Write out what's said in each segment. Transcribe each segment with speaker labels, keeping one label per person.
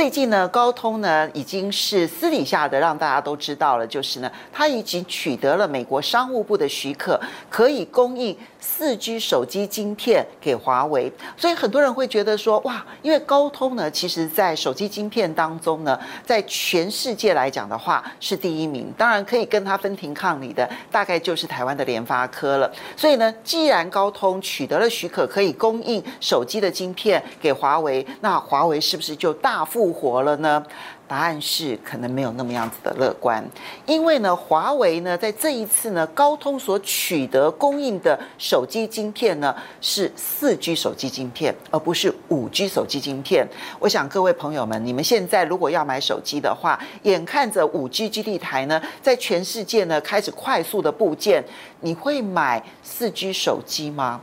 Speaker 1: 最近呢，高通呢已经是私底下的让大家都知道了，就是呢，它已经取得了美国商务部的许可，可以供应四 G 手机晶片给华为。所以很多人会觉得说，哇，因为高通呢，其实在手机晶片当中呢，在全世界来讲的话是第一名，当然可以跟它分庭抗礼的，大概就是台湾的联发科了。所以呢，既然高通取得了许可，可以供应手机的晶片给华为，那华为是不是就大幅活了呢？答案是可能没有那么样子的乐观，因为呢，华为呢在这一次呢，高通所取得供应的手机晶片呢是四 G 手机晶片，而不是五 G 手机晶片。我想各位朋友们，你们现在如果要买手机的话，眼看着五 G 基地台呢在全世界呢开始快速的布建，你会买四 G 手机吗？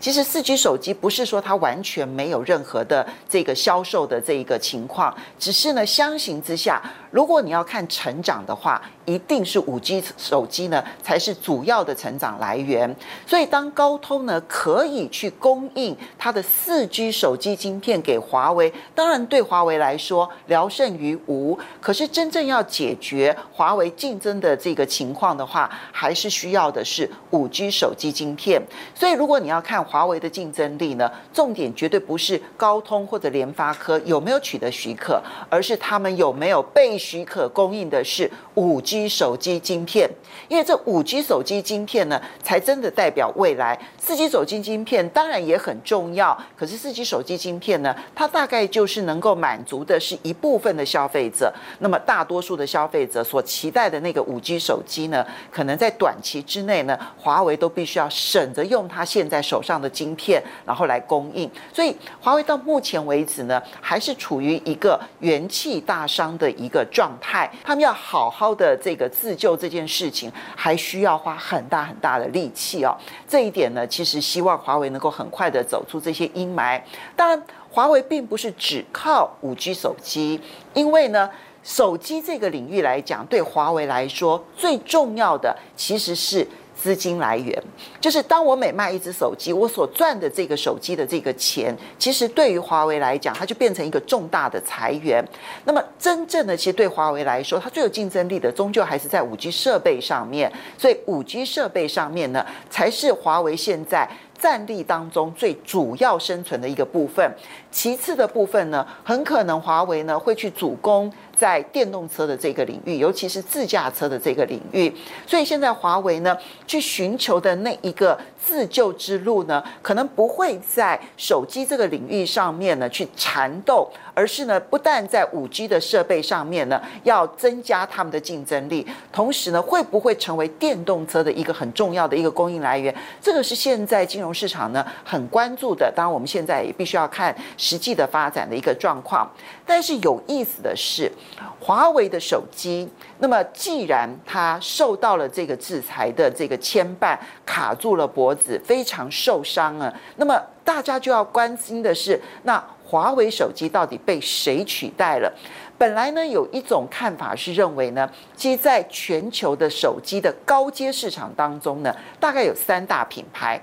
Speaker 1: 其实四 G 手机不是说它完全没有任何的这个销售的这一个情况，只是呢相形之下，如果你要看成长的话，一定是五 G 手机呢才是主要的成长来源。所以当高通呢可以去供应它的四 G 手机晶片给华为，当然对华为来说聊胜于无。可是真正要解决华为竞争的这个情况的话，还是需要的是五 G 手机晶片。所以如果你要看，华为的竞争力呢，重点绝对不是高通或者联发科有没有取得许可，而是他们有没有被许可供应的是五 G 手机晶片。因为这五 G 手机晶片呢，才真的代表未来。四 G 手机晶片当然也很重要，可是四 G 手机晶片呢，它大概就是能够满足的是一部分的消费者。那么大多数的消费者所期待的那个五 G 手机呢，可能在短期之内呢，华为都必须要省着用它现在手上的晶片，然后来供应，所以华为到目前为止呢，还是处于一个元气大伤的一个状态。他们要好好的这个自救这件事情，还需要花很大很大的力气哦。这一点呢，其实希望华为能够很快的走出这些阴霾。当然，华为并不是只靠五 G 手机，因为呢，手机这个领域来讲，对华为来说最重要的其实是。资金来源就是，当我每卖一只手机，我所赚的这个手机的这个钱，其实对于华为来讲，它就变成一个重大的财源。那么，真正的其实对华为来说，它最有竞争力的，终究还是在五 G 设备上面。所以，五 G 设备上面呢，才是华为现在战力当中最主要生存的一个部分。其次的部分呢，很可能华为呢会去主攻。在电动车的这个领域，尤其是自驾车的这个领域，所以现在华为呢，去寻求的那一个自救之路呢，可能不会在手机这个领域上面呢去缠斗，而是呢，不但在五 G 的设备上面呢，要增加他们的竞争力，同时呢，会不会成为电动车的一个很重要的一个供应来源？这个是现在金融市场呢很关注的。当然，我们现在也必须要看实际的发展的一个状况。但是有意思的是。华为的手机，那么既然它受到了这个制裁的这个牵绊，卡住了脖子，非常受伤啊。那么大家就要关心的是，那华为手机到底被谁取代了？本来呢，有一种看法是认为呢，其实在全球的手机的高阶市场当中呢，大概有三大品牌：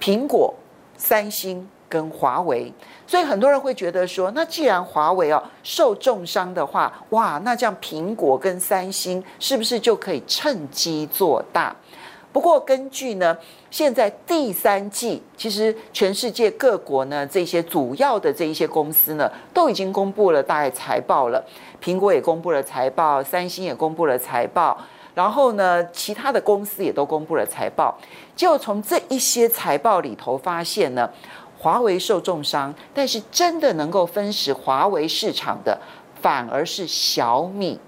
Speaker 1: 苹果、三星。跟华为，所以很多人会觉得说，那既然华为哦受重伤的话，哇，那这样苹果跟三星是不是就可以趁机做大？不过根据呢，现在第三季，其实全世界各国呢这些主要的这一些公司呢，都已经公布了大概财报了，苹果也公布了财报，三星也公布了财报，然后呢，其他的公司也都公布了财报，就从这一些财报里头发现呢。华为受重伤，但是真的能够分食华为市场的，反而是小米。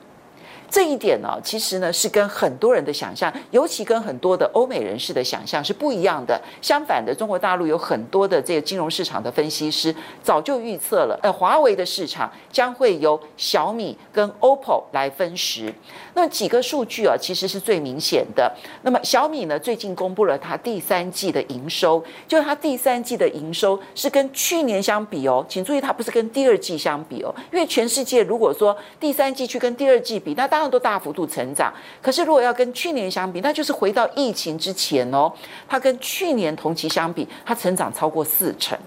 Speaker 1: 这一点呢，其实呢是跟很多人的想象，尤其跟很多的欧美人士的想象是不一样的。相反的，中国大陆有很多的这个金融市场的分析师早就预测了，呃，华为的市场将会由小米跟 OPPO 来分食。那么几个数据啊，其实是最明显的。那么小米呢，最近公布了它第三季的营收，就它第三季的营收是跟去年相比哦，请注意它不是跟第二季相比哦，因为全世界如果说第三季去跟第二季比，那大都大幅度成长。可是如果要跟去年相比，那就是回到疫情之前哦，它跟去年同期相比，它成长超过四成，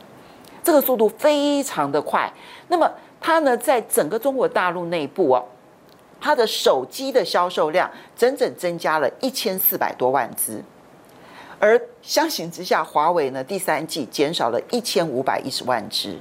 Speaker 1: 这个速度非常的快。那么它呢，在整个中国大陆内部哦，它的手机的销售量整整增加了一千四百多万只。而相形之下，华为呢，第三季减少了一千五百一十万只，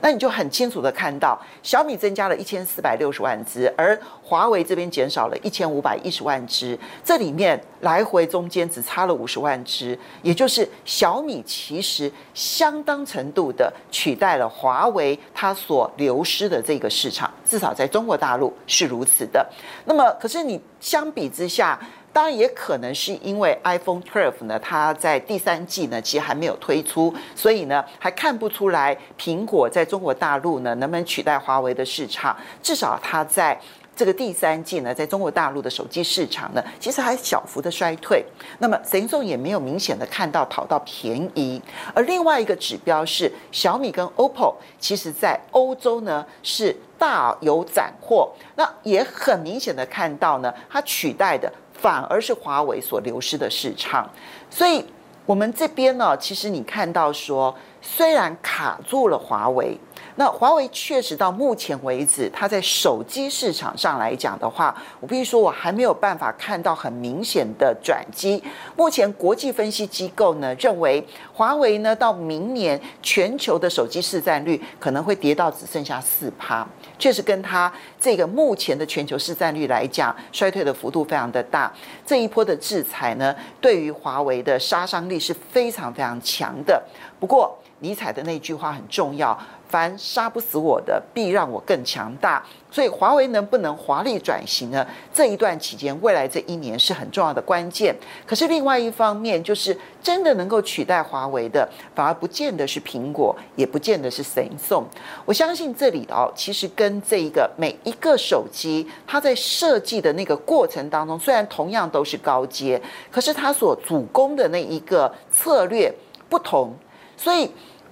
Speaker 1: 那你就很清楚的看到，小米增加了一千四百六十万只，而华为这边减少了一千五百一十万只，这里面来回中间只差了五十万只，也就是小米其实相当程度的取代了华为它所流失的这个市场，至少在中国大陆是如此的。那么，可是你相比之下，当然也可能是因为 iPhone 12呢，它在第三季呢其实还没有推出，所以呢还看不出来苹果在中国大陆呢能不能取代华为的市场。至少它在这个第三季呢，在中国大陆的手机市场呢，其实还小幅的衰退。那么 Samsung 也没有明显的看到讨到便宜。而另外一个指标是小米跟 OPPO，其实在欧洲呢是大有斩获。那也很明显的看到呢，它取代的。反而是华为所流失的市场，所以我们这边呢，其实你看到说，虽然卡住了华为。那华为确实到目前为止，它在手机市场上来讲的话，我必须说，我还没有办法看到很明显的转机。目前国际分析机构呢认为，华为呢到明年全球的手机市占率可能会跌到只剩下四趴，确实跟它这个目前的全球市占率来讲，衰退的幅度非常的大。这一波的制裁呢，对于华为的杀伤力是非常非常强的。不过，尼采的那句话很重要。凡杀不死我的，必让我更强大。所以，华为能不能华丽转型呢？这一段期间，未来这一年是很重要的关键。可是，另外一方面，就是真的能够取代华为的，反而不见得是苹果，也不见得是 Samsung。我相信这里哦，其实跟这一个每一个手机，它在设计的那个过程当中，虽然同样都是高阶，可是它所主攻的那一个策略不同，所以。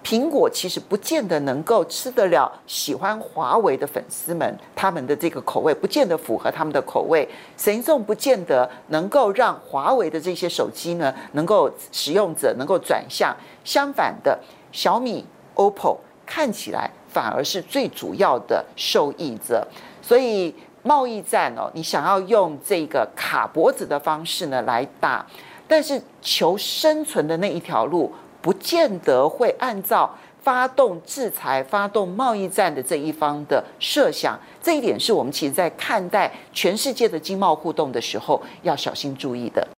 Speaker 1: 苹果其实不见得能够吃得了喜欢华为的粉丝们，他们的这个口味不见得符合他们的口味。神送不见得能够让华为的这些手机呢，能够使用者能够转向。相反的，小米、OPPO 看起来反而是最主要的受益者。所以贸易战哦，你想要用这个卡脖子的方式呢来打，但是求生存的那一条路。不见得会按照发动制裁、发动贸易战的这一方的设想，这一点是我们其实在看待全世界的经贸互动的时候要小心注意的。